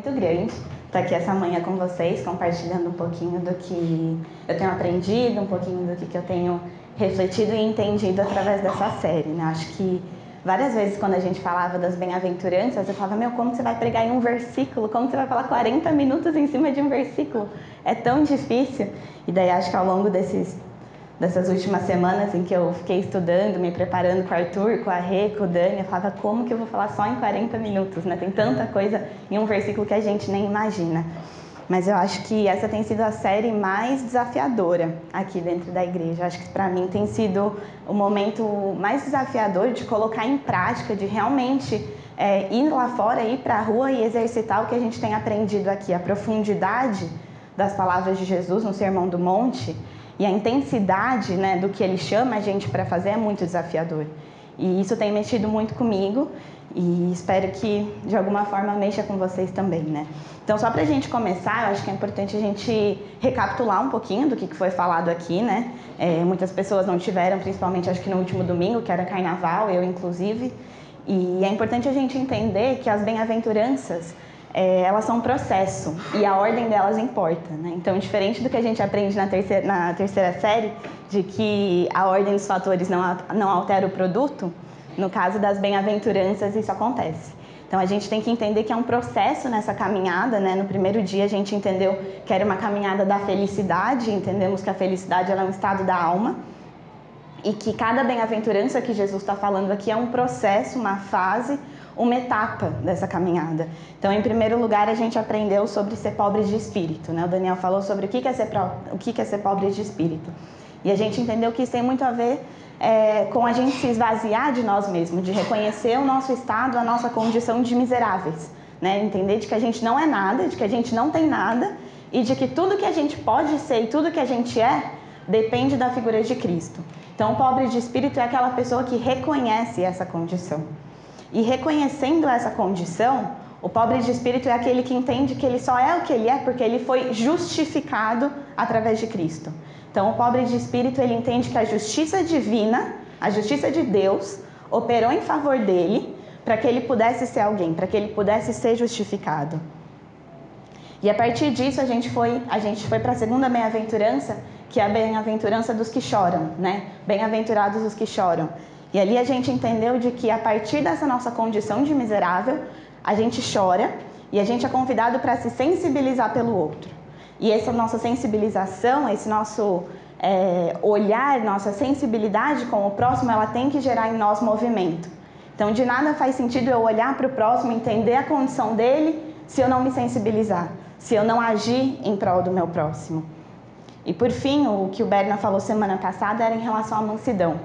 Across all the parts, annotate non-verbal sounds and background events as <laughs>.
Muito grande estar aqui essa manhã com vocês, compartilhando um pouquinho do que eu tenho aprendido, um pouquinho do que eu tenho refletido e entendido através dessa série. Né? Acho que várias vezes quando a gente falava das bem-aventuranças, eu falava, meu, como você vai pregar em um versículo? Como você vai falar 40 minutos em cima de um versículo? É tão difícil. E daí acho que ao longo desses dessas últimas semanas em que eu fiquei estudando, me preparando com o Arthur, com a Rê, com o Dani, eu falava como que eu vou falar só em 40 minutos, né? Tem tanta coisa em um versículo que a gente nem imagina. Mas eu acho que essa tem sido a série mais desafiadora aqui dentro da igreja. Eu acho que para mim tem sido o momento mais desafiador de colocar em prática, de realmente é, ir lá fora, ir para a rua e exercitar o que a gente tem aprendido aqui, a profundidade das palavras de Jesus no Sermão do Monte e a intensidade né, do que ele chama a gente para fazer é muito desafiador. E isso tem mexido muito comigo e espero que de alguma forma mexa com vocês também, né? Então, só para a gente começar, eu acho que é importante a gente recapitular um pouquinho do que foi falado aqui, né? É, muitas pessoas não tiveram, principalmente acho que no último domingo, que era carnaval, eu inclusive. E é importante a gente entender que as bem-aventuranças é, elas são um processo e a ordem delas importa. Né? Então, diferente do que a gente aprende na terceira, na terceira série, de que a ordem dos fatores não, não altera o produto, no caso das bem-aventuranças isso acontece. Então, a gente tem que entender que é um processo nessa caminhada. Né? No primeiro dia, a gente entendeu que era uma caminhada da felicidade, entendemos que a felicidade é um estado da alma e que cada bem-aventurança que Jesus está falando aqui é um processo, uma fase uma etapa dessa caminhada. Então, em primeiro lugar, a gente aprendeu sobre ser pobre de espírito. Né? O Daniel falou sobre o que é ser, o que é ser pobre de espírito. E a gente entendeu que isso tem muito a ver é, com a gente se esvaziar de nós mesmos, de reconhecer o nosso estado, a nossa condição de miseráveis. Né? Entender de que a gente não é nada, de que a gente não tem nada e de que tudo que a gente pode ser e tudo que a gente é depende da figura de Cristo. Então, o pobre de espírito é aquela pessoa que reconhece essa condição. E reconhecendo essa condição, o pobre de espírito é aquele que entende que ele só é o que ele é porque ele foi justificado através de Cristo. Então, o pobre de espírito ele entende que a justiça divina, a justiça de Deus, operou em favor dele para que ele pudesse ser alguém, para que ele pudesse ser justificado. E a partir disso a gente foi, a gente foi para a segunda bem-aventurança, que é a bem-aventurança dos que choram, né? Bem-aventurados os que choram. E ali a gente entendeu de que a partir dessa nossa condição de miserável, a gente chora e a gente é convidado para se sensibilizar pelo outro. E essa nossa sensibilização, esse nosso é, olhar, nossa sensibilidade com o próximo, ela tem que gerar em nós movimento. Então, de nada faz sentido eu olhar para o próximo, entender a condição dele, se eu não me sensibilizar, se eu não agir em prol do meu próximo. E por fim, o que o Berna falou semana passada era em relação à mansidão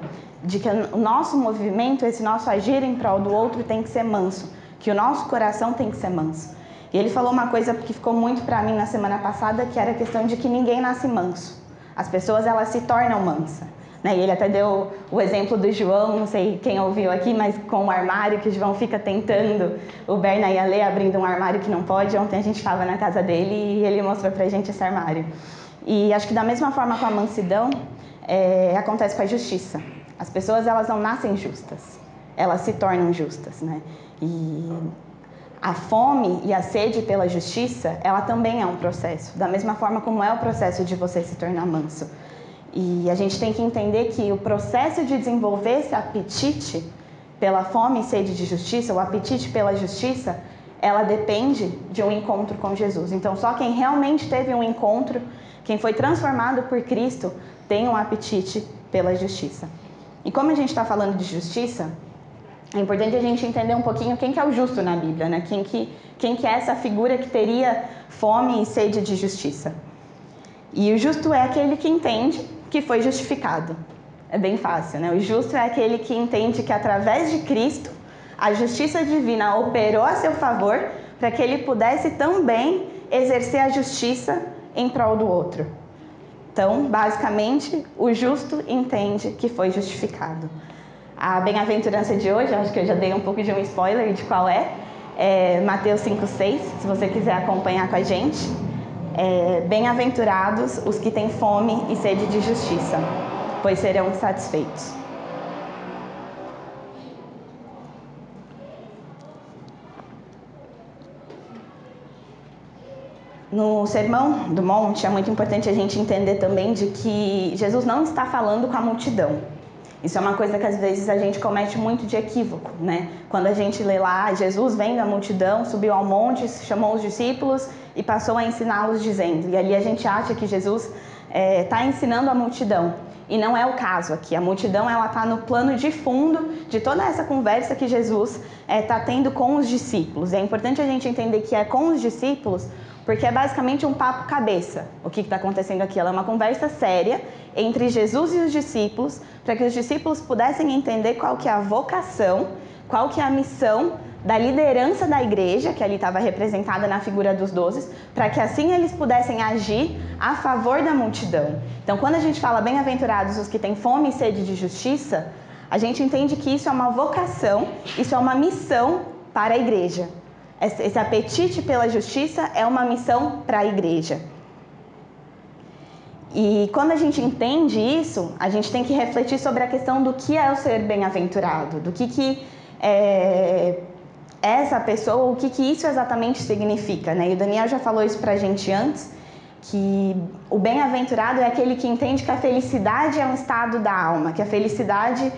de que o nosso movimento, esse nosso agir em prol do outro tem que ser manso, que o nosso coração tem que ser manso. E ele falou uma coisa que ficou muito para mim na semana passada, que era a questão de que ninguém nasce manso. As pessoas elas se tornam mansas. Né? E ele até deu o exemplo do João, não sei quem ouviu aqui, mas com o armário que o João fica tentando, o Berna e a Lê abrindo um armário que não pode. Ontem a gente estava na casa dele e ele mostrou pra gente esse armário. E acho que da mesma forma com a mansidão, é, acontece com a justiça. As pessoas elas não nascem justas, elas se tornam justas, né? E a fome e a sede pela justiça, ela também é um processo, da mesma forma como é o processo de você se tornar manso. E a gente tem que entender que o processo de desenvolver esse apetite pela fome e sede de justiça, o apetite pela justiça, ela depende de um encontro com Jesus. Então, só quem realmente teve um encontro, quem foi transformado por Cristo, tem um apetite pela justiça. E como a gente está falando de justiça, é importante a gente entender um pouquinho quem que é o justo na Bíblia, né? Quem que, quem que é essa figura que teria fome e sede de justiça. E o justo é aquele que entende que foi justificado. É bem fácil, né? O justo é aquele que entende que através de Cristo a justiça divina operou a seu favor para que ele pudesse também exercer a justiça em prol do outro. Então, basicamente, o justo entende que foi justificado. A bem-aventurança de hoje, acho que eu já dei um pouco de um spoiler de qual é, é Mateus 5,6, se você quiser acompanhar com a gente. É, Bem-aventurados os que têm fome e sede de justiça, pois serão satisfeitos. No Sermão do Monte é muito importante a gente entender também de que Jesus não está falando com a multidão. Isso é uma coisa que às vezes a gente comete muito de equívoco, né? Quando a gente lê lá, Jesus vendo a multidão, subiu ao monte, chamou os discípulos e passou a ensiná-los dizendo. E ali a gente acha que Jesus está é, tá ensinando a multidão. E não é o caso aqui. A multidão ela está no plano de fundo de toda essa conversa que Jesus está é, tá tendo com os discípulos. É importante a gente entender que é com os discípulos porque é basicamente um papo cabeça. O que está acontecendo aqui? Ela é uma conversa séria entre Jesus e os discípulos, para que os discípulos pudessem entender qual que é a vocação, qual que é a missão da liderança da igreja, que ali estava representada na figura dos doze, para que assim eles pudessem agir a favor da multidão. Então, quando a gente fala bem-aventurados os que têm fome e sede de justiça, a gente entende que isso é uma vocação, isso é uma missão para a igreja. Esse apetite pela justiça é uma missão para a igreja. E quando a gente entende isso, a gente tem que refletir sobre a questão do que é o ser bem-aventurado, do que, que é, essa pessoa, o que, que isso exatamente significa. Né? E o Daniel já falou isso para a gente antes, que o bem-aventurado é aquele que entende que a felicidade é um estado da alma, que a felicidade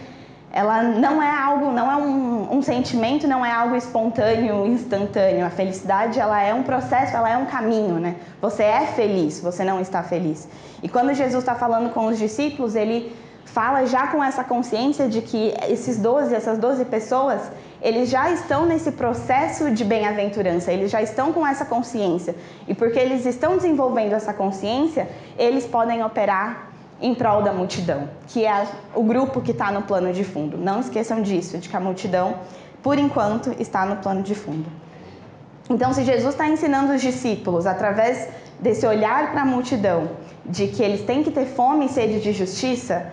ela não é algo, não é um, um, sentimento, não é algo espontâneo, instantâneo. A felicidade, ela é um processo, ela é um caminho, né? Você é feliz, você não está feliz. E quando Jesus está falando com os discípulos, ele fala já com essa consciência de que esses 12, essas 12 pessoas, eles já estão nesse processo de bem-aventurança, eles já estão com essa consciência. E porque eles estão desenvolvendo essa consciência, eles podem operar em prol da multidão, que é o grupo que está no plano de fundo. Não esqueçam disso, de que a multidão, por enquanto, está no plano de fundo. Então, se Jesus está ensinando os discípulos através desse olhar para a multidão, de que eles têm que ter fome e sede de justiça,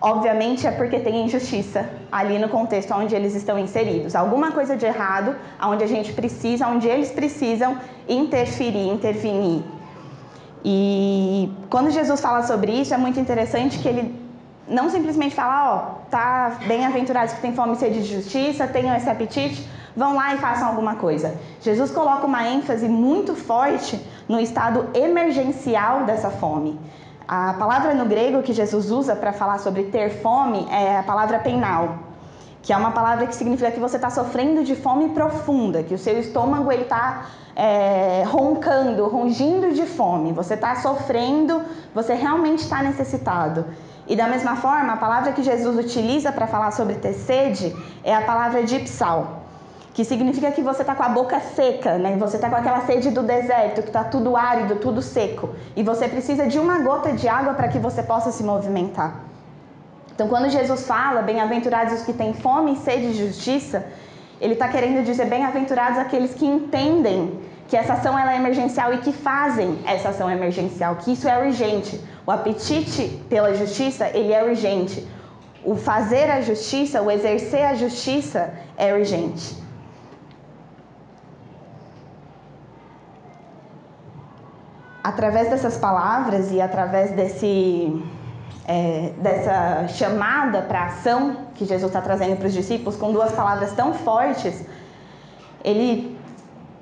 obviamente é porque tem injustiça ali no contexto onde eles estão inseridos. Alguma coisa de errado, onde a gente precisa, onde eles precisam interferir, intervenir. E quando Jesus fala sobre isso, é muito interessante que ele não simplesmente fala, ó, tá bem-aventurados que têm fome e sede de justiça, tenham esse apetite, vão lá e façam alguma coisa. Jesus coloca uma ênfase muito forte no estado emergencial dessa fome. A palavra no grego que Jesus usa para falar sobre ter fome é a palavra penal, que é uma palavra que significa que você está sofrendo de fome profunda, que o seu estômago está é, roncando, rongindo de fome, você está sofrendo, você realmente está necessitado. E da mesma forma, a palavra que Jesus utiliza para falar sobre ter sede é a palavra dipsal, que significa que você está com a boca seca, né? Você está com aquela sede do deserto, que está tudo árido, tudo seco, e você precisa de uma gota de água para que você possa se movimentar. Então, quando Jesus fala, bem-aventurados os que têm fome e sede de justiça, ele está querendo dizer bem-aventurados aqueles que entendem que essa ação ela é emergencial e que fazem essa ação emergencial, que isso é urgente. O apetite pela justiça, ele é urgente. O fazer a justiça, o exercer a justiça é urgente. Através dessas palavras e através desse é, dessa chamada para ação que Jesus está trazendo para os discípulos com duas palavras tão fortes, ele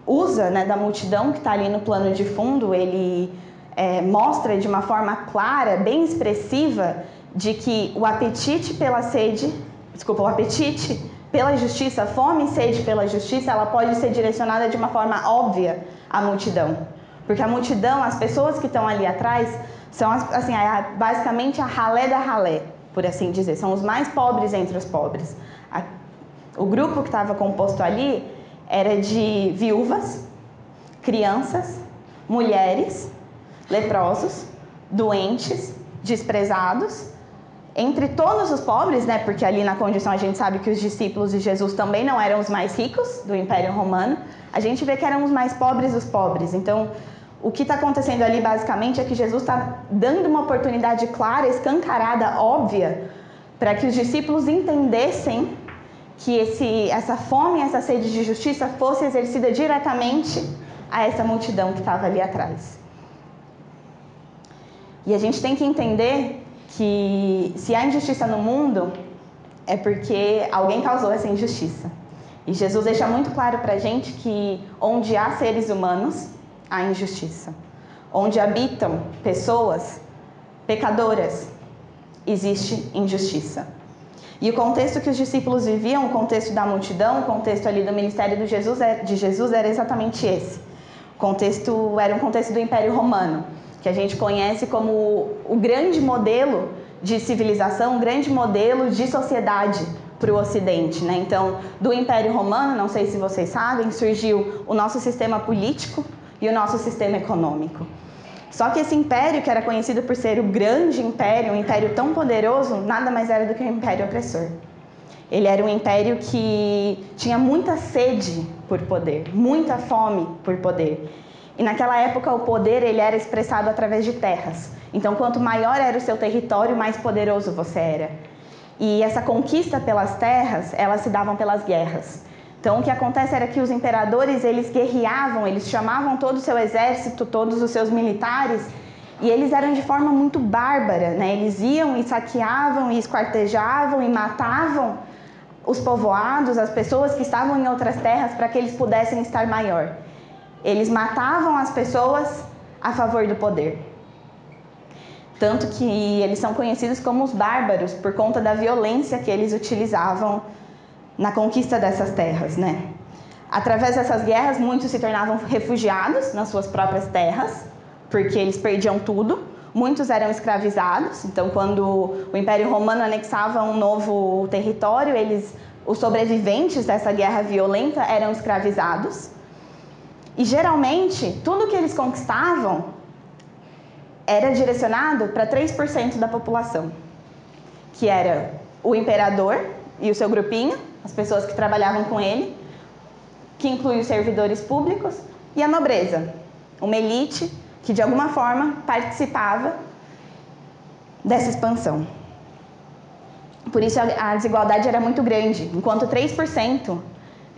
usa né, da multidão que está ali no plano de fundo, ele é, mostra de uma forma clara, bem expressiva, de que o apetite pela sede, desculpa, o apetite pela justiça, a fome e sede pela justiça, ela pode ser direcionada de uma forma óbvia à multidão. Porque a multidão, as pessoas que estão ali atrás, são assim, basicamente a ralé da ralé, por assim dizer. São os mais pobres entre os pobres. o grupo que estava composto ali era de viúvas, crianças, mulheres, leprosos, doentes, desprezados. Entre todos os pobres, né, porque ali na condição a gente sabe que os discípulos de Jesus também não eram os mais ricos do Império Romano, a gente vê que eram os mais pobres dos pobres. Então, o que está acontecendo ali basicamente é que Jesus está dando uma oportunidade clara, escancarada, óbvia, para que os discípulos entendessem que esse, essa fome, essa sede de justiça fosse exercida diretamente a essa multidão que estava ali atrás. E a gente tem que entender que se há injustiça no mundo, é porque alguém causou essa injustiça. E Jesus deixa muito claro para a gente que onde há seres humanos, há injustiça. Onde habitam pessoas pecadoras, existe injustiça. E o contexto que os discípulos viviam, o contexto da multidão, o contexto ali do ministério de Jesus, é, de Jesus era exatamente esse. O contexto era um contexto do Império Romano, que a gente conhece como o grande modelo de civilização, um grande modelo de sociedade para o Ocidente. Né? Então, do Império Romano, não sei se vocês sabem, surgiu o nosso sistema político e o nosso sistema econômico. Só que esse império, que era conhecido por ser o grande império, um império tão poderoso, nada mais era do que um império opressor. Ele era um império que tinha muita sede por poder, muita fome por poder. E naquela época o poder ele era expressado através de terras. Então, quanto maior era o seu território, mais poderoso você era. E essa conquista pelas terras, elas se davam pelas guerras. Então, o que acontece era que os imperadores, eles guerreavam, eles chamavam todo o seu exército, todos os seus militares, e eles eram de forma muito bárbara, né? Eles iam e saqueavam e esquartejavam e matavam os povoados, as pessoas que estavam em outras terras para que eles pudessem estar maior. Eles matavam as pessoas a favor do poder. Tanto que eles são conhecidos como os bárbaros por conta da violência que eles utilizavam na conquista dessas terras, né? Através dessas guerras, muitos se tornavam refugiados nas suas próprias terras, porque eles perdiam tudo. Muitos eram escravizados. Então, quando o Império Romano anexava um novo território, eles, os sobreviventes dessa guerra violenta, eram escravizados. E geralmente, tudo que eles conquistavam era direcionado para 3% da população, que era o imperador e o seu grupinho, as pessoas que trabalhavam com ele, que inclui os servidores públicos, e a nobreza, uma elite que de alguma forma participava dessa expansão. Por isso a desigualdade era muito grande. Enquanto 3%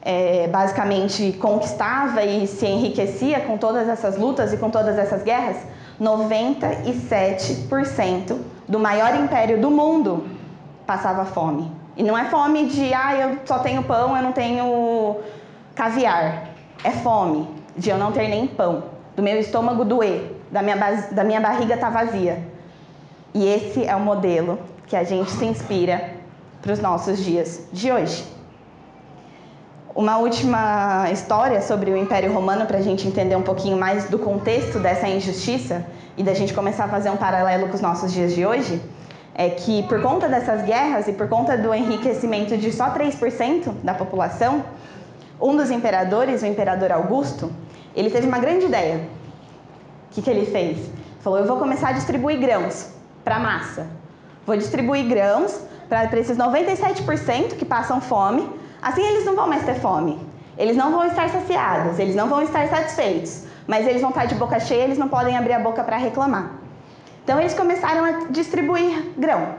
é, basicamente conquistava e se enriquecia com todas essas lutas e com todas essas guerras, 97% do maior império do mundo passava fome. E não é fome de, ah, eu só tenho pão, eu não tenho caviar. É fome de eu não ter nem pão, do meu estômago doer, da minha, da minha barriga estar tá vazia. E esse é o modelo que a gente se inspira para os nossos dias de hoje. Uma última história sobre o Império Romano para a gente entender um pouquinho mais do contexto dessa injustiça e da gente começar a fazer um paralelo com os nossos dias de hoje é que por conta dessas guerras e por conta do enriquecimento de só 3% da população, um dos imperadores, o imperador Augusto, ele teve uma grande ideia. O que, que ele fez? Falou: Eu vou começar a distribuir grãos para a massa. Vou distribuir grãos para esses 97% que passam fome. Assim eles não vão mais ter fome. Eles não vão estar saciados, eles não vão estar satisfeitos. Mas eles vão estar de boca cheia, eles não podem abrir a boca para reclamar. Então eles começaram a distribuir grão.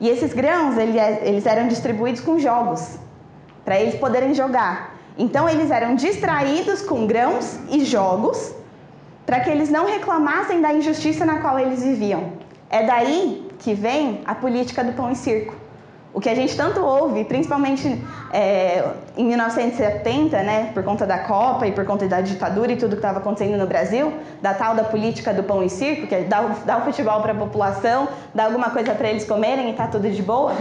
E esses grãos é, eles eram distribuídos com jogos, para eles poderem jogar. Então eles eram distraídos com grãos e jogos, para que eles não reclamassem da injustiça na qual eles viviam. É daí que vem a política do pão e circo. O que a gente tanto ouve, principalmente é, em 1970, né, por conta da Copa e por conta da ditadura e tudo que estava acontecendo no Brasil, da tal da política do pão e circo, que é dar, dar o futebol para a população, dar alguma coisa para eles comerem e tá tudo de boa,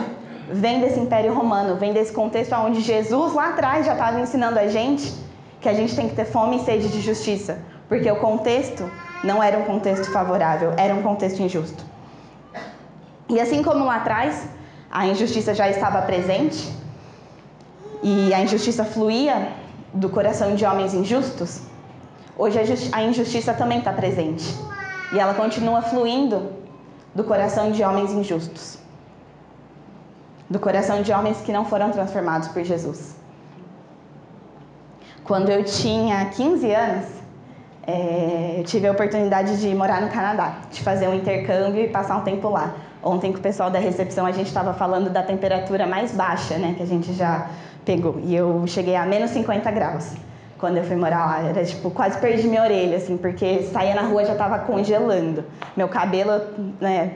vem desse Império Romano, vem desse contexto onde Jesus lá atrás já estava ensinando a gente que a gente tem que ter fome e sede de justiça, porque o contexto não era um contexto favorável, era um contexto injusto. E assim como lá atrás, a injustiça já estava presente e a injustiça fluía do coração de homens injustos, hoje a injustiça também está presente e ela continua fluindo do coração de homens injustos, do coração de homens que não foram transformados por Jesus. Quando eu tinha 15 anos, é, eu tive a oportunidade de morar no Canadá, de fazer um intercâmbio e passar um tempo lá. Ontem com o pessoal da recepção a gente estava falando da temperatura mais baixa, né, que a gente já pegou. E eu cheguei a menos 50 graus quando eu fui morar lá. Era tipo, quase perdi minha orelha, assim, porque saía na rua já estava congelando. Meu cabelo, né,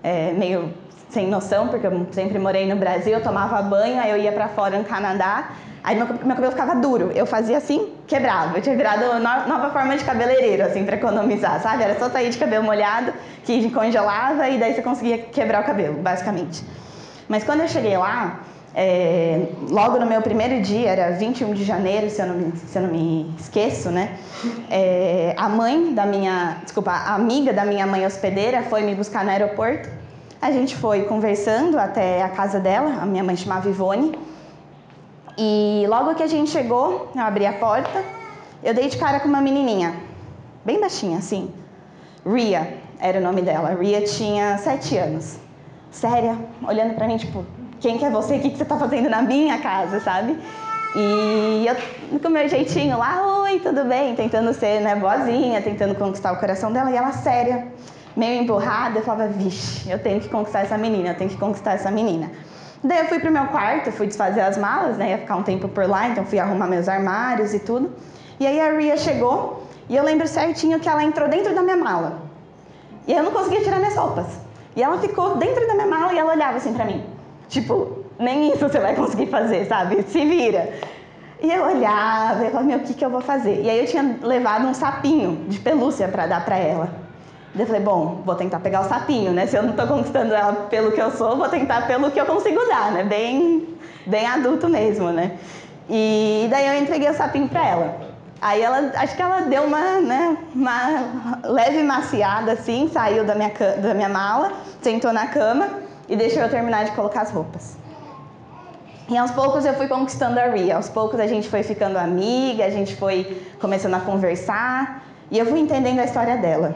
é, meio sem noção, porque eu sempre morei no Brasil, eu tomava banho, aí eu ia para fora no Canadá, aí meu, meu cabelo ficava duro. Eu fazia assim, quebrava. Eu tinha virado no, nova forma de cabeleireiro, assim, para economizar, sabe? Era só sair de cabelo molhado, que congelava, e daí você conseguia quebrar o cabelo, basicamente. Mas quando eu cheguei lá, é, logo no meu primeiro dia, era 21 de janeiro, se eu não me, se eu não me esqueço, né? É, a mãe da minha, desculpa, a amiga da minha mãe hospedeira foi me buscar no aeroporto. A gente foi conversando até a casa dela, a minha mãe chamava Ivone. E logo que a gente chegou, eu abri a porta, eu dei de cara com uma menininha, bem baixinha assim. Ria era o nome dela. Ria tinha sete anos. Séria, olhando pra mim, tipo, quem que é você? O que, que você está fazendo na minha casa, sabe? E eu, com o meu jeitinho lá, oi, tudo bem? Tentando ser né, boazinha, tentando conquistar o coração dela. E ela séria, meio emburrada. Eu falava, vixe, eu tenho que conquistar essa menina, eu tenho que conquistar essa menina. Daí eu fui pro meu quarto, fui desfazer as malas, né? Ia ficar um tempo por lá, então fui arrumar meus armários e tudo. E aí a Ria chegou e eu lembro certinho que ela entrou dentro da minha mala. E eu não conseguia tirar minhas roupas. E ela ficou dentro da minha mala e ela olhava assim pra mim. Tipo, nem isso você vai conseguir fazer, sabe? Se vira. E eu olhava, eu falava, meu, o que, que eu vou fazer? E aí eu tinha levado um sapinho de pelúcia para dar para ela. Eu falei, bom, vou tentar pegar o sapinho, né? Se eu não estou conquistando ela pelo que eu sou, vou tentar pelo que eu consigo dar, né? Bem, bem adulto mesmo, né? E daí eu entreguei o sapinho para ela. Aí ela, acho que ela deu uma, né, uma leve maciada assim, saiu da minha, da minha mala, sentou na cama e deixou eu terminar de colocar as roupas. E aos poucos eu fui conquistando a Ria, aos poucos a gente foi ficando amiga, a gente foi começando a conversar e eu fui entendendo a história dela.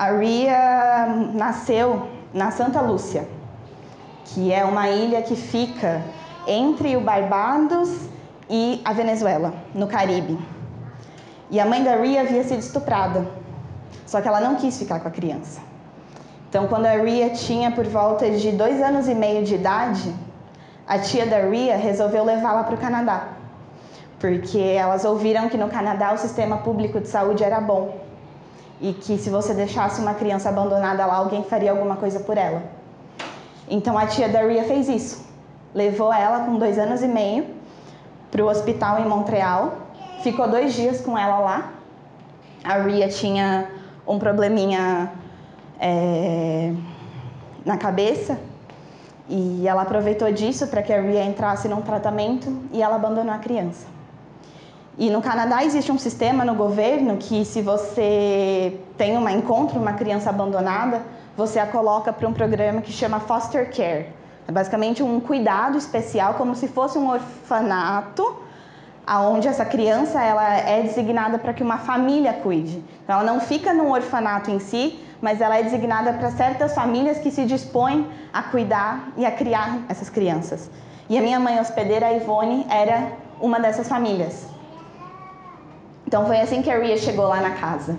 A Ria nasceu na Santa Lúcia, que é uma ilha que fica entre o Barbados e a Venezuela, no Caribe. E a mãe da Ria havia sido estuprada, só que ela não quis ficar com a criança. Então, quando a Ria tinha por volta de dois anos e meio de idade, a tia da Ria resolveu levá-la para o Canadá, porque elas ouviram que no Canadá o sistema público de saúde era bom e que se você deixasse uma criança abandonada lá, alguém faria alguma coisa por ela. Então a tia da Ria fez isso, levou ela com dois anos e meio para o hospital em Montreal, ficou dois dias com ela lá. A Ria tinha um probleminha é, na cabeça e ela aproveitou disso para que a Ria entrasse num tratamento e ela abandonou a criança. E no Canadá existe um sistema no governo que se você tem uma encontro uma criança abandonada, você a coloca para um programa que chama foster care. É basicamente um cuidado especial, como se fosse um orfanato, aonde essa criança ela é designada para que uma família cuide. Então, ela não fica num orfanato em si, mas ela é designada para certas famílias que se dispõem a cuidar e a criar essas crianças. E a minha mãe hospedeira, a Ivone, era uma dessas famílias. Então foi assim que a Ria chegou lá na casa.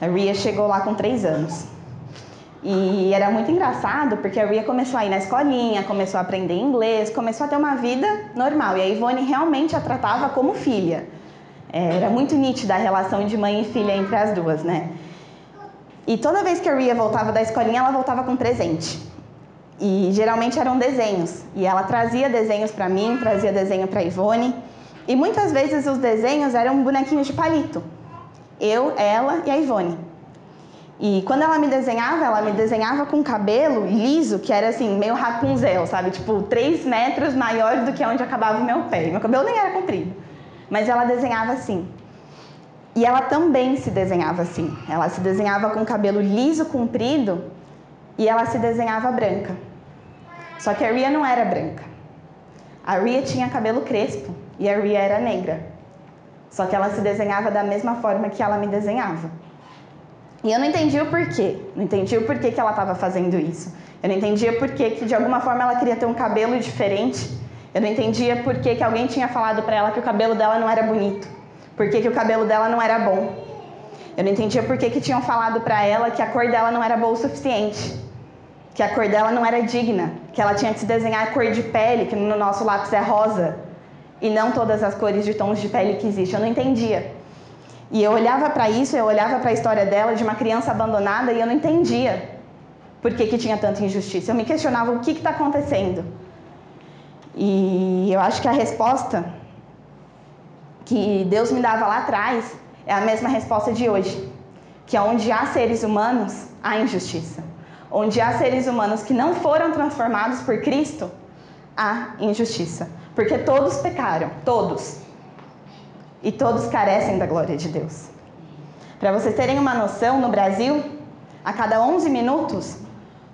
A Ria chegou lá com três anos. E era muito engraçado porque a Ria começou a ir na escolinha, começou a aprender inglês, começou a ter uma vida normal. E a Ivone realmente a tratava como filha. Era muito nítida a relação de mãe e filha entre as duas, né? E toda vez que a Ria voltava da escolinha, ela voltava com presente. E geralmente eram desenhos. E ela trazia desenhos para mim, trazia desenho para Ivone. E muitas vezes os desenhos eram bonequinhos de palito. Eu, ela e a Ivone. E quando ela me desenhava, ela me desenhava com cabelo liso, que era assim, meio Rapunzel, sabe? Tipo, três metros maior do que onde acabava o meu pé. Meu cabelo nem era comprido. Mas ela desenhava assim. E ela também se desenhava assim. Ela se desenhava com cabelo liso, comprido, e ela se desenhava branca. Só que a Ria não era branca. A Ria tinha cabelo crespo e a Ria era negra. Só que ela se desenhava da mesma forma que ela me desenhava. E eu não entendia o porquê. Não entendia o porquê que ela estava fazendo isso. Eu não entendia porquê que de alguma forma ela queria ter um cabelo diferente Eu não entendia por que, alguém tinha falado para ela que o cabelo dela não era bonito, por que, o cabelo dela não era bom. Eu não entendia por que, que tinham falado para ela que a cor dela não era boa o suficiente, que a cor dela não era digna, que ela tinha que se desenhar a cor de pele, que no nosso lápis é rosa, e não todas as cores de tons de pele que existem. Eu não entendia. E eu olhava para isso, eu olhava para a história dela de uma criança abandonada e eu não entendia por que, que tinha tanta injustiça. Eu me questionava o que está acontecendo. E eu acho que a resposta que Deus me dava lá atrás é a mesma resposta de hoje, que é onde há seres humanos, há injustiça. Onde há seres humanos que não foram transformados por Cristo, há injustiça. Porque todos pecaram, todos. E todos carecem da glória de Deus. Para vocês terem uma noção, no Brasil, a cada 11 minutos,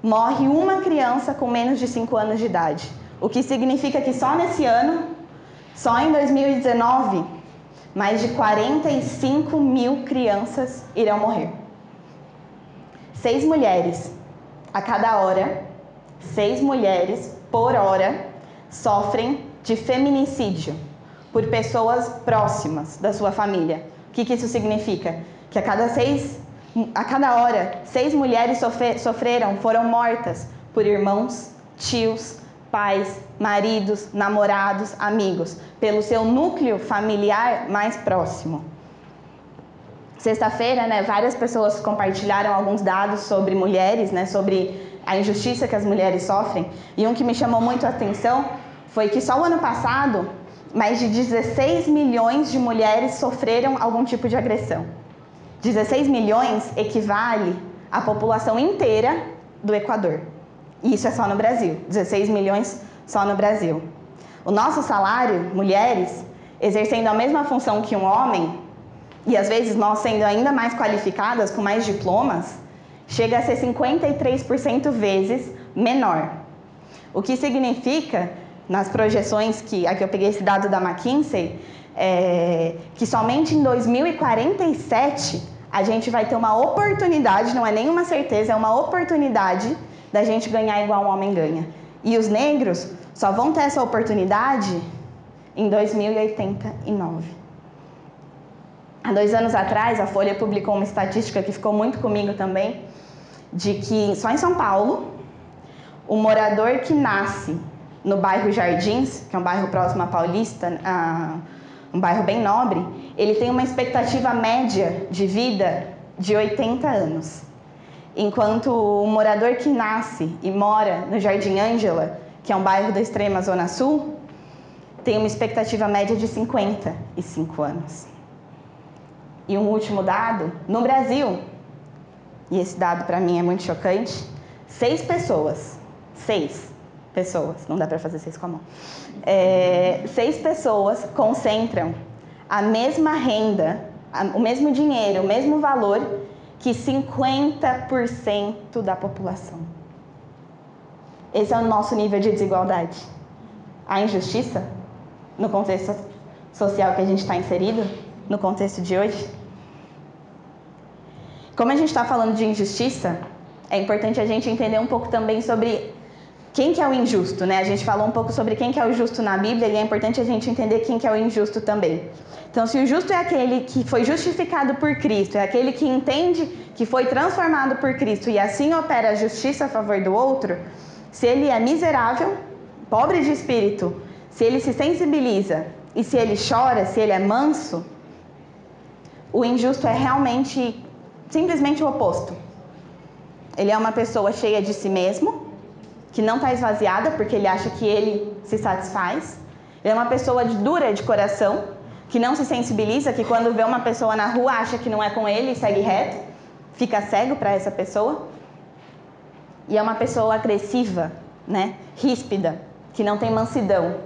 morre uma criança com menos de 5 anos de idade. O que significa que só nesse ano, só em 2019, mais de 45 mil crianças irão morrer. Seis mulheres a cada hora, seis mulheres por hora sofrem de feminicídio por pessoas próximas da sua família. O que, que isso significa? Que a cada seis a cada hora, seis mulheres sofreram, foram mortas por irmãos, tios, pais, maridos, namorados, amigos, pelo seu núcleo familiar mais próximo. Sexta-feira, né, várias pessoas compartilharam alguns dados sobre mulheres, né, sobre a injustiça que as mulheres sofrem. E um que me chamou muito a atenção foi que só o ano passado, mais de 16 milhões de mulheres sofreram algum tipo de agressão. 16 milhões equivale à população inteira do Equador. E isso é só no Brasil. 16 milhões só no Brasil. O nosso salário, mulheres, exercendo a mesma função que um homem, e às vezes nós sendo ainda mais qualificadas, com mais diplomas, chega a ser 53% vezes menor. O que significa, nas projeções que aqui eu peguei esse dado da McKinsey, é, que somente em 2047 a gente vai ter uma oportunidade, não é nenhuma certeza, é uma oportunidade da gente ganhar igual um homem ganha. E os negros só vão ter essa oportunidade em 2089. Há dois anos atrás, a Folha publicou uma estatística que ficou muito comigo também, de que só em São Paulo, o morador que nasce no bairro Jardins, que é um bairro próximo à Paulista, a um bairro bem nobre, ele tem uma expectativa média de vida de 80 anos. Enquanto o morador que nasce e mora no Jardim Ângela, que é um bairro da extrema zona sul, tem uma expectativa média de 55 anos. E um último dado, no Brasil, e esse dado para mim é muito chocante, seis pessoas, seis pessoas, não dá para fazer seis com a mão. É, seis pessoas concentram a mesma renda, o mesmo dinheiro, o mesmo valor que 50% da população. Esse é o nosso nível de desigualdade. A injustiça, no contexto social que a gente está inserido, no contexto de hoje. Como a gente está falando de injustiça, é importante a gente entender um pouco também sobre quem que é o injusto, né? A gente falou um pouco sobre quem que é o justo na Bíblia e é importante a gente entender quem que é o injusto também. Então, se o justo é aquele que foi justificado por Cristo, é aquele que entende que foi transformado por Cristo e assim opera a justiça a favor do outro, se ele é miserável, pobre de espírito, se ele se sensibiliza e se ele chora, se ele é manso, o injusto é realmente simplesmente o oposto. Ele é uma pessoa cheia de si mesmo, que não está esvaziada porque ele acha que ele se satisfaz. Ele é uma pessoa dura de coração, que não se sensibiliza, que quando vê uma pessoa na rua acha que não é com ele e segue reto, fica cego para essa pessoa. E é uma pessoa agressiva, né? ríspida, que não tem mansidão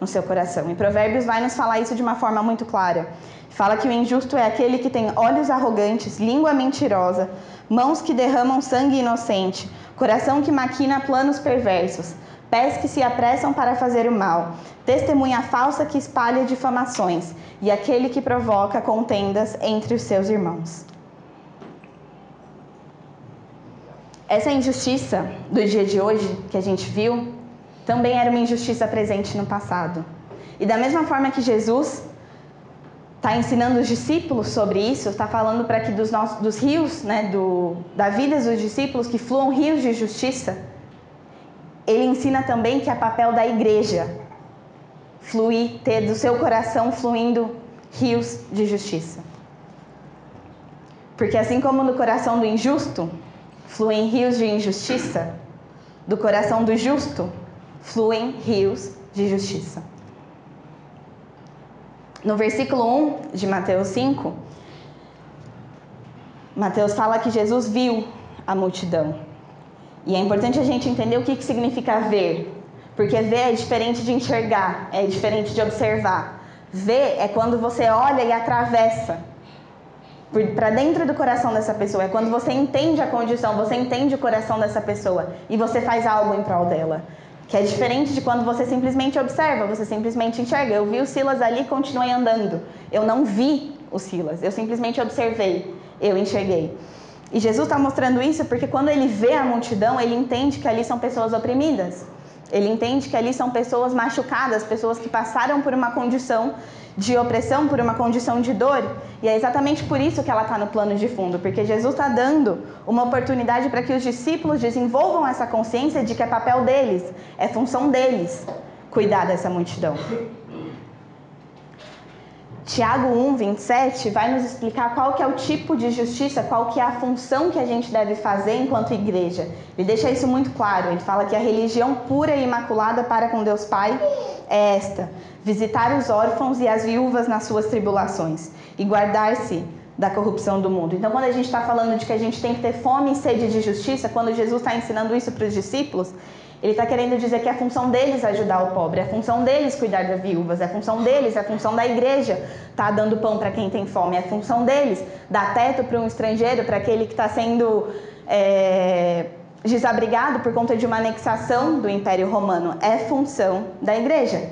no seu coração. E Provérbios vai nos falar isso de uma forma muito clara. Fala que o injusto é aquele que tem olhos arrogantes, língua mentirosa, mãos que derramam sangue inocente, coração que maquina planos perversos, pés que se apressam para fazer o mal, testemunha falsa que espalha difamações e aquele que provoca contendas entre os seus irmãos. Essa injustiça do dia de hoje que a gente viu também era uma injustiça presente no passado. E da mesma forma que Jesus está ensinando os discípulos sobre isso, está falando para que dos, nossos, dos rios, né, do, da vida dos discípulos, que fluam rios de justiça, ele ensina também que é papel da igreja fluir, ter do seu coração fluindo rios de justiça. Porque assim como no coração do injusto fluem rios de injustiça, do coração do justo fluem rios de justiça. No versículo 1 de Mateus 5, Mateus fala que Jesus viu a multidão. E é importante a gente entender o que, que significa ver. Porque ver é diferente de enxergar, é diferente de observar. Ver é quando você olha e atravessa para dentro do coração dessa pessoa. É quando você entende a condição, você entende o coração dessa pessoa e você faz algo em prol dela. Que é diferente de quando você simplesmente observa, você simplesmente enxerga. Eu vi o Silas ali e continuei andando. Eu não vi o Silas, eu simplesmente observei, eu enxerguei. E Jesus está mostrando isso porque quando ele vê a multidão, ele entende que ali são pessoas oprimidas. Ele entende que ali são pessoas machucadas, pessoas que passaram por uma condição de opressão, por uma condição de dor. E é exatamente por isso que ela está no plano de fundo, porque Jesus está dando uma oportunidade para que os discípulos desenvolvam essa consciência de que é papel deles, é função deles cuidar dessa multidão. Tiago 1, 27 vai nos explicar qual que é o tipo de justiça, qual que é a função que a gente deve fazer enquanto igreja. Ele deixa isso muito claro. Ele fala que a religião pura e imaculada para com Deus Pai é esta: visitar os órfãos e as viúvas nas suas tribulações e guardar-se da corrupção do mundo. Então, quando a gente está falando de que a gente tem que ter fome e sede de justiça, quando Jesus está ensinando isso para os discípulos, ele está querendo dizer que é a função deles ajudar o pobre, é a função deles cuidar das viúvas, é a função deles, é a função da igreja tá dando pão para quem tem fome, é a função deles dar teto para um estrangeiro, para aquele que está sendo é, desabrigado por conta de uma anexação do Império Romano, é função da igreja.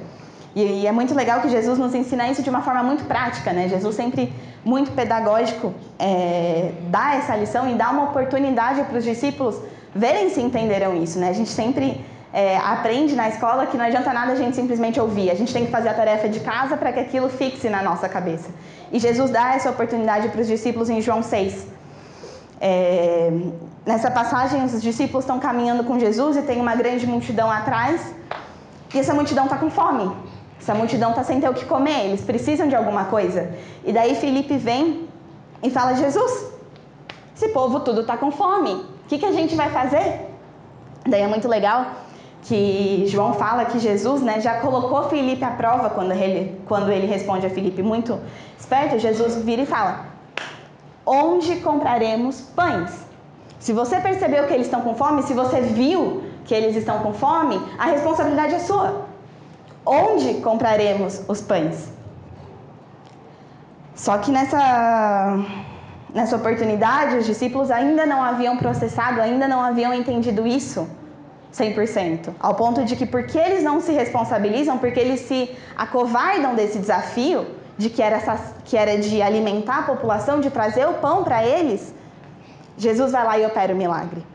E, é muito legal que Jesus nos ensina isso de uma forma muito prática, né? Jesus sempre muito pedagógico é, dá essa lição e dá uma oportunidade para os discípulos verem se entenderam isso, né? A gente sempre é, aprende na escola que não adianta nada a gente simplesmente ouvir, a gente tem que fazer a tarefa de casa para que aquilo fixe na nossa cabeça. E Jesus dá essa oportunidade para os discípulos em João 6. É, nessa passagem, os discípulos estão caminhando com Jesus e tem uma grande multidão atrás, e essa multidão está com fome. Essa multidão está sem ter o que comer, eles precisam de alguma coisa. E daí Felipe vem e fala: Jesus, esse povo tudo está com fome o que, que a gente vai fazer? Daí é muito legal que João fala que Jesus né, já colocou Felipe à prova quando ele, quando ele responde a Felipe muito esperto. Jesus vira e fala: Onde compraremos pães? Se você percebeu que eles estão com fome, se você viu que eles estão com fome, a responsabilidade é sua. Onde compraremos os pães? Só que nessa Nessa oportunidade, os discípulos ainda não haviam processado, ainda não haviam entendido isso 100%. Ao ponto de que, porque eles não se responsabilizam, porque eles se acovardam desse desafio, de que era, que era de alimentar a população, de trazer o pão para eles, Jesus vai lá e opera o milagre.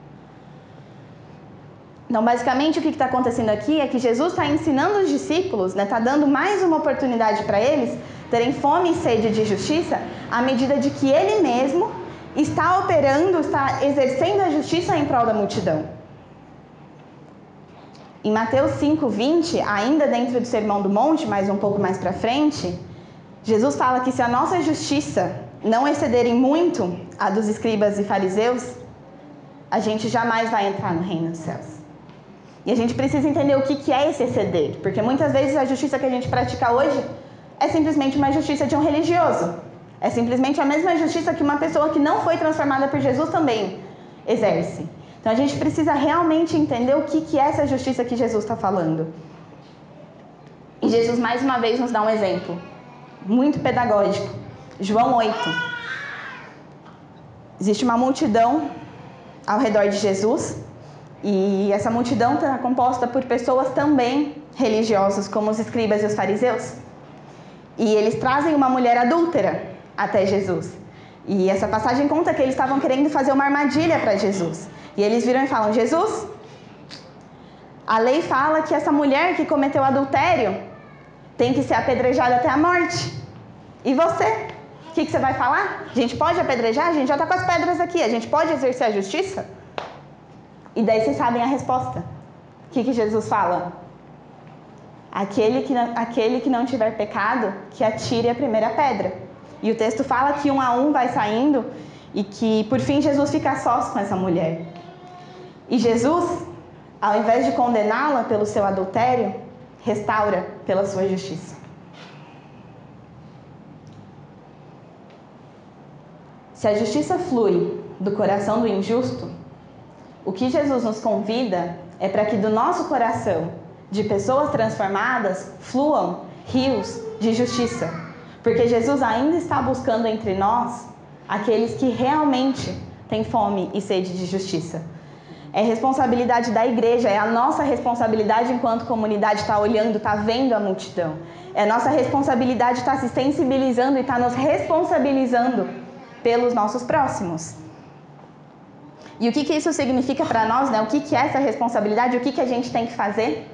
Então, basicamente, o que está acontecendo aqui é que Jesus está ensinando os discípulos, está né, tá dando mais uma oportunidade para eles terem fome e sede de justiça, à medida de que ele mesmo está operando, está exercendo a justiça em prol da multidão. Em Mateus 5:20, ainda dentro do Sermão do Monte, mas um pouco mais para frente, Jesus fala que se a nossa justiça não excederem muito a dos escribas e fariseus, a gente jamais vai entrar no reino dos céus. E a gente precisa entender o que é esse exceder, porque muitas vezes a justiça que a gente pratica hoje é simplesmente uma justiça de um religioso. É simplesmente a mesma justiça que uma pessoa que não foi transformada por Jesus também exerce. Então a gente precisa realmente entender o que, é essa justiça que Jesus está falando. E Jesus mais uma vez nos dá um exemplo muito pedagógico. João 8. Existe uma multidão ao redor de Jesus e essa multidão está composta por pessoas também religiosas, como os escribas e os fariseus. E eles trazem uma mulher adúltera até Jesus. E essa passagem conta que eles estavam querendo fazer uma armadilha para Jesus. E eles viram e falam: Jesus, A lei fala que essa mulher que cometeu adultério tem que ser apedrejada até a morte. E você? O que, que você vai falar? A gente pode apedrejar? A gente já está com as pedras aqui. A gente pode exercer a justiça? E daí vocês sabem a resposta. O que, que Jesus fala? Aquele que, não, aquele que não tiver pecado, que atire a primeira pedra. E o texto fala que um a um vai saindo e que por fim Jesus fica sós com essa mulher. E Jesus, ao invés de condená-la pelo seu adultério, restaura pela sua justiça. Se a justiça flui do coração do injusto, o que Jesus nos convida é para que do nosso coração, de pessoas transformadas, fluam rios de justiça. Porque Jesus ainda está buscando entre nós aqueles que realmente têm fome e sede de justiça. É responsabilidade da igreja, é a nossa responsabilidade enquanto comunidade estar tá olhando, estar tá vendo a multidão. É nossa responsabilidade estar tá se sensibilizando e estar nos responsabilizando pelos nossos próximos. E o que, que isso significa para nós, né? O que, que é essa responsabilidade? O que, que a gente tem que fazer?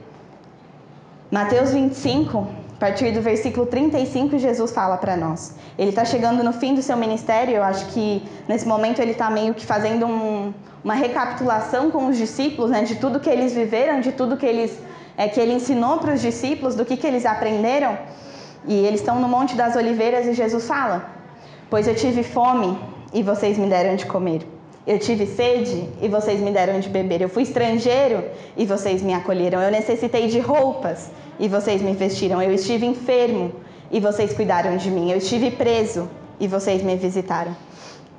Mateus 25, a partir do versículo 35, Jesus fala para nós. Ele está chegando no fim do seu ministério, eu acho que nesse momento ele está meio que fazendo um, uma recapitulação com os discípulos, né, de tudo que eles viveram, de tudo que, eles, é, que ele ensinou para os discípulos, do que, que eles aprenderam. E eles estão no Monte das Oliveiras e Jesus fala: Pois eu tive fome e vocês me deram de comer. Eu tive sede e vocês me deram de beber. Eu fui estrangeiro e vocês me acolheram. Eu necessitei de roupas e vocês me vestiram. Eu estive enfermo e vocês cuidaram de mim. Eu estive preso e vocês me visitaram.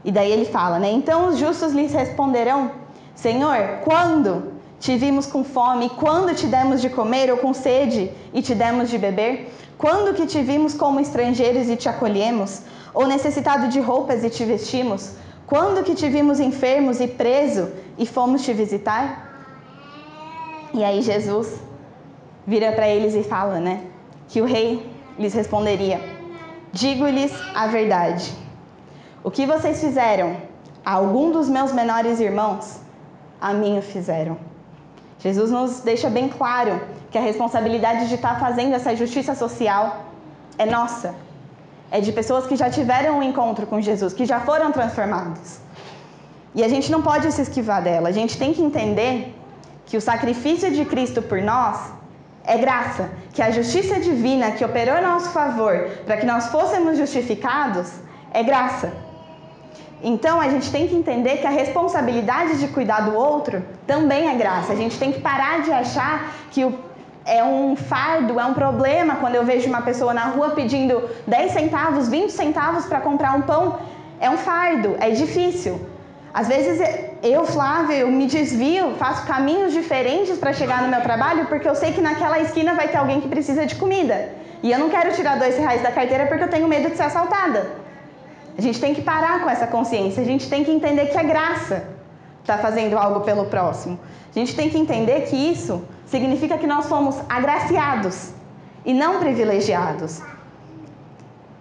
E daí ele fala, né? Então os justos lhes responderão: Senhor, quando te vimos com fome, quando te demos de comer ou com sede e te demos de beber? Quando que te vimos como estrangeiros e te acolhemos, ou necessitado de roupas e te vestimos? Quando que te vimos enfermos e preso e fomos te visitar? E aí Jesus vira para eles e fala, né? Que o rei lhes responderia: Digo-lhes a verdade. O que vocês fizeram a algum dos meus menores irmãos, a mim o fizeram. Jesus nos deixa bem claro que a responsabilidade de estar fazendo essa justiça social é nossa. É de pessoas que já tiveram um encontro com Jesus, que já foram transformadas. E a gente não pode se esquivar dela. A gente tem que entender que o sacrifício de Cristo por nós é graça, que a justiça divina que operou em nosso favor para que nós fôssemos justificados é graça. Então a gente tem que entender que a responsabilidade de cuidar do outro também é graça. A gente tem que parar de achar que o, é um fardo, é um problema quando eu vejo uma pessoa na rua pedindo 10 centavos, 20 centavos para comprar um pão. É um fardo, é difícil. Às vezes eu, Flávia, eu me desvio, faço caminhos diferentes para chegar no meu trabalho porque eu sei que naquela esquina vai ter alguém que precisa de comida. E eu não quero tirar dois reais da carteira porque eu tenho medo de ser assaltada. A gente tem que parar com essa consciência, a gente tem que entender que é graça estar tá fazendo algo pelo próximo. A gente tem que entender que isso significa que nós fomos agraciados e não privilegiados.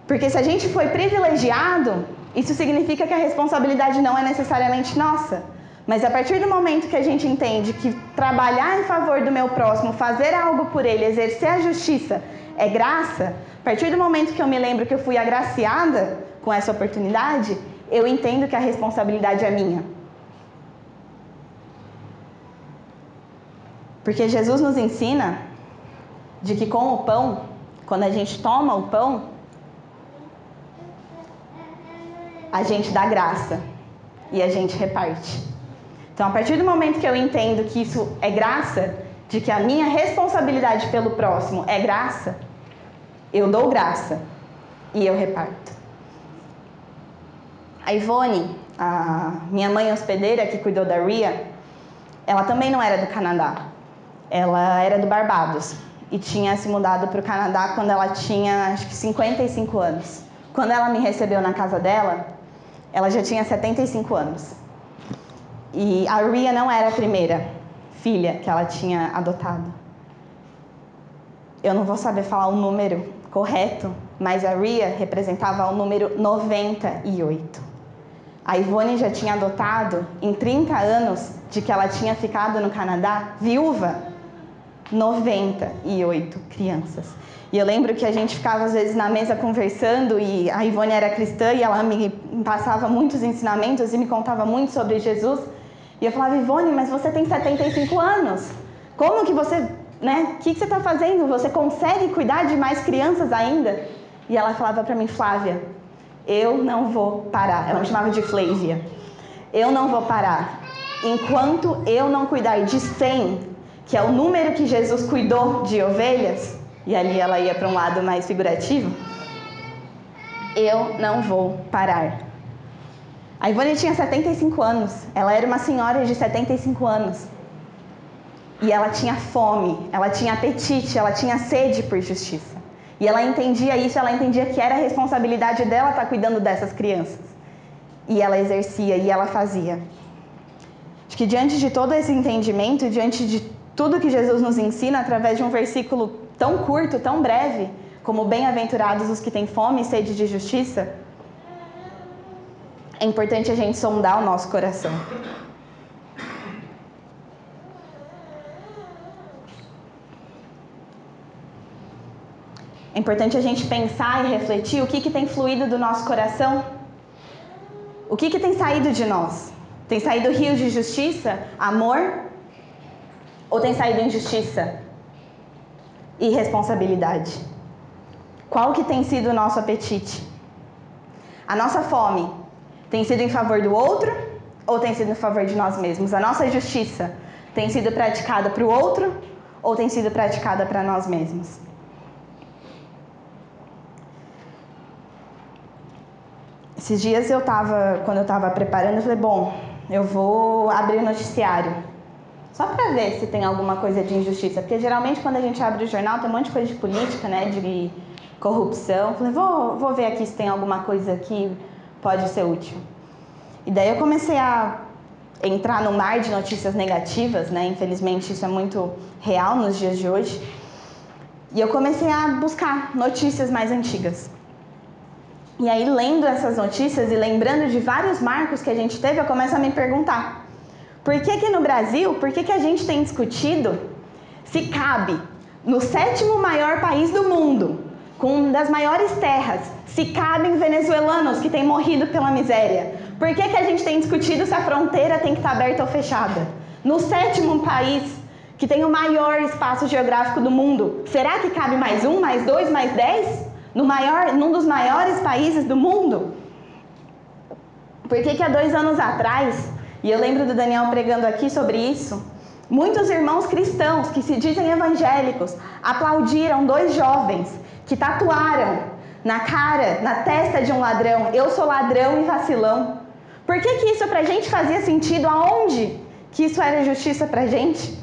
Porque se a gente foi privilegiado, isso significa que a responsabilidade não é necessariamente nossa. Mas a partir do momento que a gente entende que trabalhar em favor do meu próximo, fazer algo por ele, exercer a justiça é graça, a partir do momento que eu me lembro que eu fui agraciada com essa oportunidade, eu entendo que a responsabilidade é minha. Porque Jesus nos ensina de que com o pão, quando a gente toma o pão, a gente dá graça e a gente reparte. Então, a partir do momento que eu entendo que isso é graça, de que a minha responsabilidade pelo próximo é graça, eu dou graça e eu reparto. A Ivone, a minha mãe hospedeira que cuidou da Ria, ela também não era do Canadá. Ela era do Barbados e tinha se mudado para o Canadá quando ela tinha acho que 55 anos. Quando ela me recebeu na casa dela, ela já tinha 75 anos. E a Ria não era a primeira filha que ela tinha adotado. Eu não vou saber falar o número correto, mas a Ria representava o número 98. A Ivone já tinha adotado em 30 anos de que ela tinha ficado no Canadá, viúva. 98 crianças. E eu lembro que a gente ficava às vezes na mesa conversando e a Ivone era cristã e ela me passava muitos ensinamentos e me contava muito sobre Jesus. E eu falava, Ivone, mas você tem 75 anos. Como que você, né? O que, que você está fazendo? Você consegue cuidar de mais crianças ainda? E ela falava para mim, Flávia, eu não vou parar. Ela me chamava de Flávia. Eu não vou parar. Enquanto eu não cuidar de 100, que é o número que Jesus cuidou de ovelhas, e ali ela ia para um lado mais figurativo, eu não vou parar. A Ivone tinha 75 anos, ela era uma senhora de 75 anos. E ela tinha fome, ela tinha apetite, ela tinha sede por justiça. E ela entendia isso, ela entendia que era a responsabilidade dela estar cuidando dessas crianças. E ela exercia e ela fazia. Acho que diante de todo esse entendimento, diante de tudo que Jesus nos ensina através de um versículo tão curto, tão breve, como bem-aventurados os que têm fome e sede de justiça, é importante a gente sondar o nosso coração. É importante a gente pensar e refletir o que, que tem fluído do nosso coração, o que, que tem saído de nós. Tem saído rios de justiça, amor, ou tem saído injustiça, irresponsabilidade? Qual que tem sido o nosso apetite? A nossa fome tem sido em favor do outro ou tem sido em favor de nós mesmos? A nossa justiça tem sido praticada para o outro ou tem sido praticada para nós mesmos? Esses dias eu estava, quando eu estava preparando, eu falei, bom, eu vou abrir o noticiário. Só para ver se tem alguma coisa de injustiça. Porque geralmente quando a gente abre o jornal tem um monte de coisa de política, né? De corrupção. Falei, vou, vou ver aqui se tem alguma coisa que pode ser útil. E daí eu comecei a entrar no mar de notícias negativas, né? Infelizmente isso é muito real nos dias de hoje. E eu comecei a buscar notícias mais antigas. E aí, lendo essas notícias e lembrando de vários marcos que a gente teve, eu começo a me perguntar: por que, que no Brasil, por que, que a gente tem discutido se cabe no sétimo maior país do mundo, com uma das maiores terras, se cabem venezuelanos que têm morrido pela miséria? Por que, que a gente tem discutido se a fronteira tem que estar aberta ou fechada? No sétimo país, que tem o maior espaço geográfico do mundo, será que cabe mais um, mais dois, mais dez? no maior, num dos maiores países do mundo? Por que, que há dois anos atrás, e eu lembro do Daniel pregando aqui sobre isso, muitos irmãos cristãos que se dizem evangélicos aplaudiram dois jovens que tatuaram na cara, na testa de um ladrão, eu sou ladrão e vacilão. Por que, que isso pra gente fazia sentido? Aonde que isso era justiça pra gente?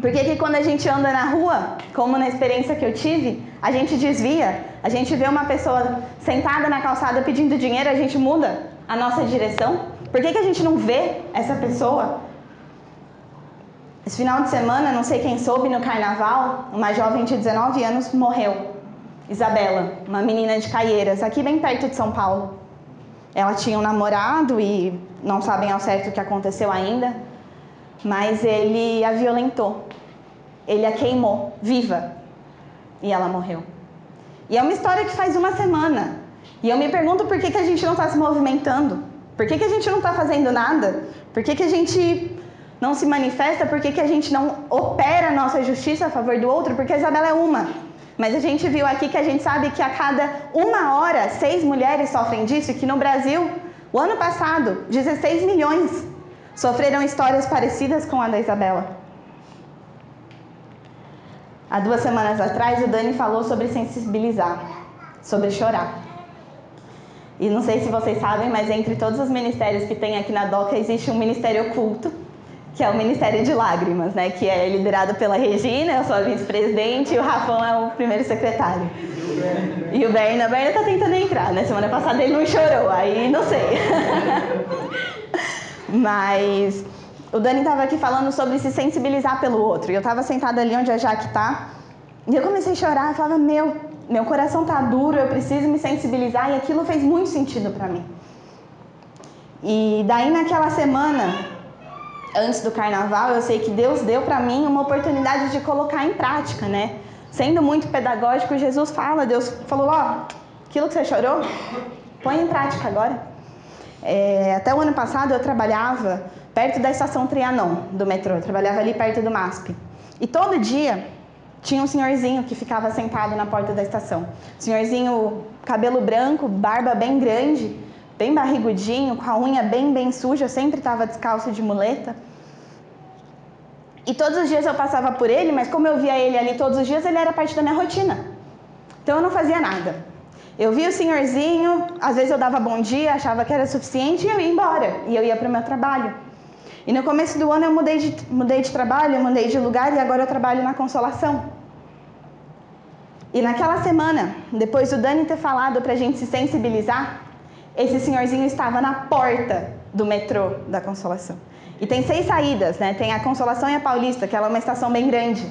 Por que, que quando a gente anda na rua, como na experiência que eu tive, a gente desvia, a gente vê uma pessoa sentada na calçada pedindo dinheiro, a gente muda a nossa direção? Por que, que a gente não vê essa pessoa? Esse final de semana, não sei quem soube, no carnaval, uma jovem de 19 anos morreu. Isabela, uma menina de Caieiras, aqui bem perto de São Paulo. Ela tinha um namorado e não sabem ao certo o que aconteceu ainda, mas ele a violentou. Ele a queimou viva e ela morreu. E é uma história que faz uma semana. E eu me pergunto por que, que a gente não está se movimentando? Por que, que a gente não está fazendo nada? Por que, que a gente não se manifesta? Por que, que a gente não opera a nossa justiça a favor do outro? Porque a Isabela é uma. Mas a gente viu aqui que a gente sabe que a cada uma hora, seis mulheres sofrem disso, e que no Brasil, o ano passado, 16 milhões sofreram histórias parecidas com a da Isabela. Há duas semanas atrás, o Dani falou sobre sensibilizar, sobre chorar. E não sei se vocês sabem, mas entre todos os ministérios que tem aqui na DOCA existe um ministério oculto, que é o Ministério de Lágrimas, né? Que é liderado pela Regina, eu sou a vice-presidente e o Rafão é o primeiro secretário. E o Berna, o Berna tá tentando entrar, né? Semana passada ele não chorou, aí não sei. <laughs> mas o Dani estava aqui falando sobre se sensibilizar pelo outro. E eu estava sentada ali onde a Jaque está. E eu comecei a chorar. Eu falava, meu, meu coração tá duro, eu preciso me sensibilizar. E aquilo fez muito sentido para mim. E daí naquela semana, antes do carnaval, eu sei que Deus deu para mim uma oportunidade de colocar em prática, né? Sendo muito pedagógico, Jesus fala, Deus falou, ó, aquilo que você chorou, põe em prática agora. É, até o ano passado eu trabalhava perto da estação Trianon do metrô, eu trabalhava ali perto do MASP. E todo dia tinha um senhorzinho que ficava sentado na porta da estação. Senhorzinho, cabelo branco, barba bem grande, bem barrigudinho, com a unha bem, bem suja, sempre estava descalço de muleta. E todos os dias eu passava por ele, mas como eu via ele ali todos os dias, ele era parte da minha rotina. Então eu não fazia nada. Eu via o senhorzinho, às vezes eu dava bom dia, achava que era suficiente e eu ia embora. E eu ia para o meu trabalho. E no começo do ano eu mudei de, mudei de trabalho, mudei de lugar e agora eu trabalho na Consolação. E naquela semana, depois do Dani ter falado para a gente se sensibilizar, esse senhorzinho estava na porta do metrô da Consolação. E tem seis saídas, né? Tem a Consolação e a Paulista, que ela é uma estação bem grande.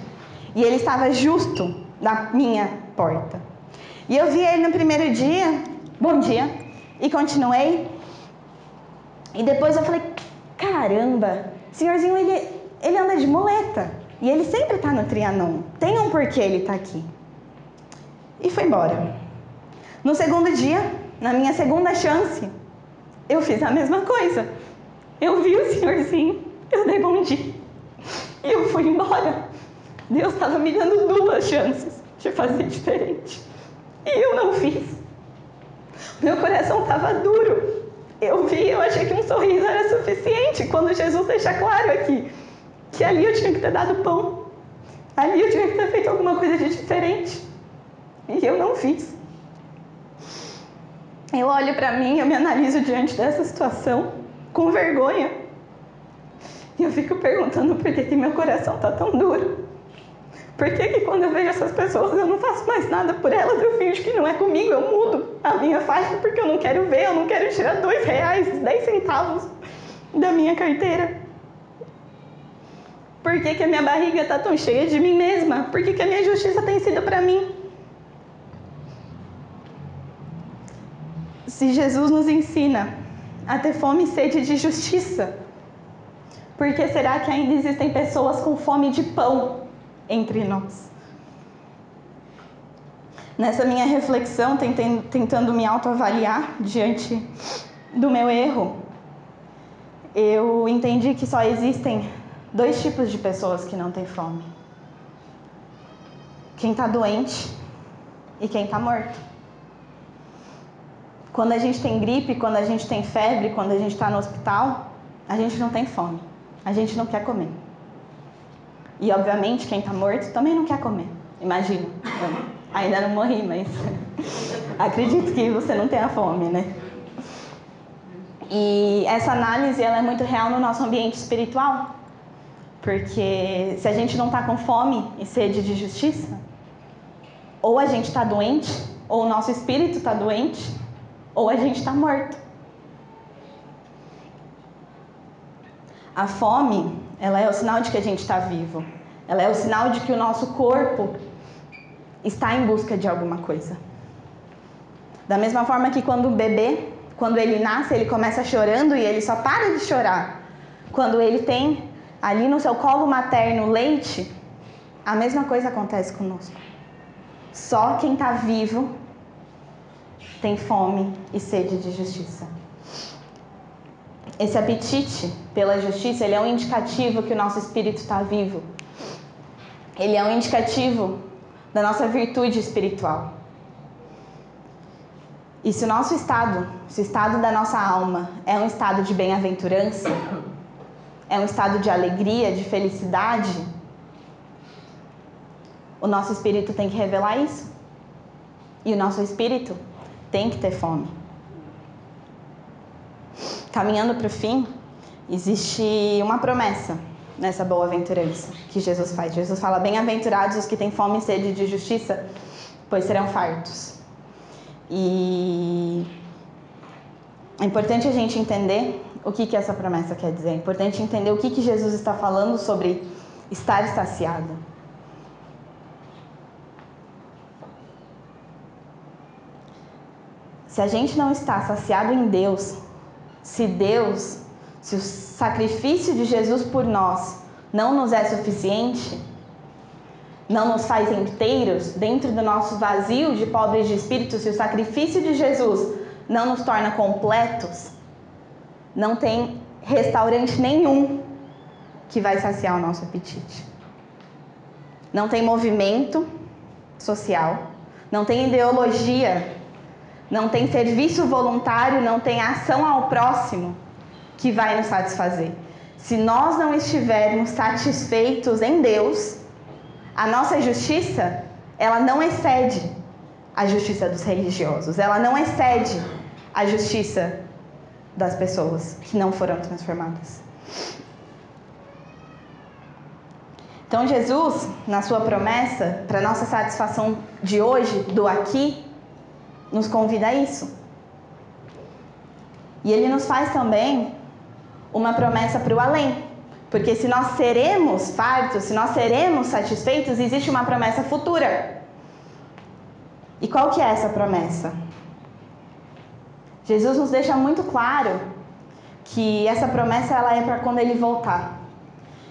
E ele estava justo na minha porta. E eu vi ele no primeiro dia, bom dia, e continuei. E depois eu falei, caramba, senhorzinho, ele, ele anda de muleta. E ele sempre está no Trianon. Tem um porquê ele está aqui e foi embora. No segundo dia, na minha segunda chance, eu fiz a mesma coisa. Eu vi o senhorzinho, eu dei bom dia e eu fui embora. Deus estava me dando duas chances de fazer diferente e eu não fiz. Meu coração estava duro. Eu vi, eu achei que um sorriso era suficiente quando Jesus deixa claro aqui que ali eu tinha que ter dado pão, ali eu tinha que ter feito alguma coisa de diferente. E eu não fiz. Eu olho para mim, eu me analiso diante dessa situação com vergonha. E eu fico perguntando por que, que meu coração está tão duro. Por que, que quando eu vejo essas pessoas eu não faço mais nada por elas, eu finjo que não é comigo, eu mudo a minha faixa porque eu não quero ver, eu não quero tirar dois reais, dez centavos da minha carteira. Por que, que a minha barriga está tão cheia de mim mesma? Por que, que a minha justiça tem sido para mim? Se Jesus nos ensina a ter fome e sede de justiça, por que será que ainda existem pessoas com fome de pão entre nós? Nessa minha reflexão, tentando me autoavaliar diante do meu erro, eu entendi que só existem dois tipos de pessoas que não têm fome: quem está doente e quem está morto. Quando a gente tem gripe, quando a gente tem febre, quando a gente está no hospital, a gente não tem fome. A gente não quer comer. E obviamente quem está morto também não quer comer. Imagina. Ainda não morri, mas <laughs> acredito que você não tenha fome, né? E essa análise ela é muito real no nosso ambiente espiritual. Porque se a gente não está com fome e sede de justiça, ou a gente está doente, ou o nosso espírito está doente, ou a gente está morto. A fome, ela é o sinal de que a gente está vivo. Ela é o sinal de que o nosso corpo está em busca de alguma coisa. Da mesma forma que quando o bebê, quando ele nasce, ele começa chorando e ele só para de chorar quando ele tem ali no seu colo materno leite, a mesma coisa acontece conosco. Só quem está vivo tem fome e sede de justiça. Esse apetite pela justiça, ele é um indicativo que o nosso espírito está vivo. Ele é um indicativo da nossa virtude espiritual. E se o nosso estado, se o estado da nossa alma é um estado de bem-aventurança, é um estado de alegria, de felicidade, o nosso espírito tem que revelar isso. E o nosso espírito tem que ter fome. Caminhando para o fim, existe uma promessa nessa boa-aventurança que Jesus faz. Jesus fala: Bem-aventurados os que têm fome e sede de justiça, pois serão fartos. E é importante a gente entender o que, que essa promessa quer dizer. É importante entender o que, que Jesus está falando sobre estar saciado. Se a gente não está saciado em Deus, se Deus se o sacrifício de Jesus por nós não nos é suficiente, não nos faz inteiros dentro do nosso vazio de pobres de espírito, se o sacrifício de Jesus não nos torna completos, não tem restaurante nenhum que vai saciar o nosso apetite. Não tem movimento social, não tem ideologia, não tem serviço voluntário, não tem ação ao próximo que vai nos satisfazer. Se nós não estivermos satisfeitos em Deus, a nossa justiça, ela não excede a justiça dos religiosos, ela não excede a justiça das pessoas que não foram transformadas. Então, Jesus, na sua promessa, para nossa satisfação de hoje, do aqui, nos convida a isso. E ele nos faz também uma promessa para o além. Porque se nós seremos fartos, se nós seremos satisfeitos, existe uma promessa futura. E qual que é essa promessa? Jesus nos deixa muito claro que essa promessa ela é para quando ele voltar.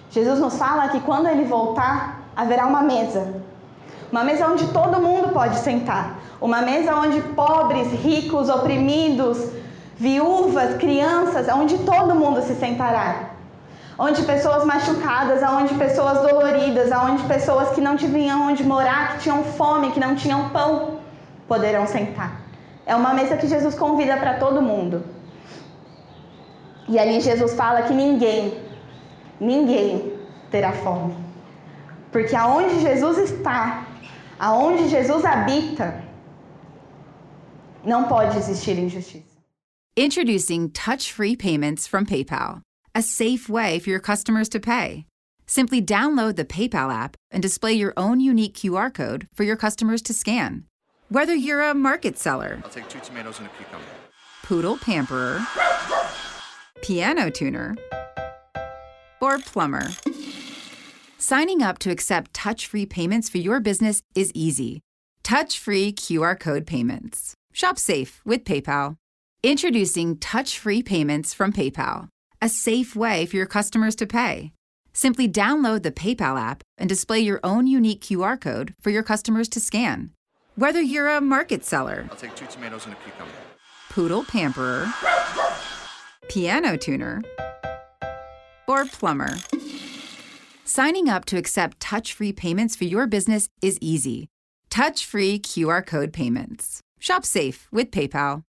Jesus nos fala que quando ele voltar, haverá uma mesa. Uma mesa onde todo mundo pode sentar. Uma mesa onde pobres, ricos, oprimidos, viúvas, crianças, onde todo mundo se sentará. Onde pessoas machucadas, onde pessoas doloridas, onde pessoas que não tinham onde morar, que tinham fome, que não tinham pão, poderão sentar. É uma mesa que Jesus convida para todo mundo. E ali Jesus fala que ninguém, ninguém terá fome. Porque aonde Jesus está, aonde Jesus habita, não pode existir injustiça. Introducing touch free payments from PayPal, a safe way for your customers to pay. Simply download the PayPal app and display your own unique QR code for your customers to scan. Whether you're a market seller, I'll take two tomatoes and a cucumber. poodle pamperer, piano tuner, or plumber, signing up to accept touch free payments for your business is easy. Touch free QR code payments. Shop safe with PayPal. Introducing touch free payments from PayPal, a safe way for your customers to pay. Simply download the PayPal app and display your own unique QR code for your customers to scan. Whether you're a market seller, I'll take two tomatoes and a cucumber. poodle pamperer, piano tuner, or plumber. Signing up to accept touch free payments for your business is easy. Touch free QR code payments. Shop safe with PayPal.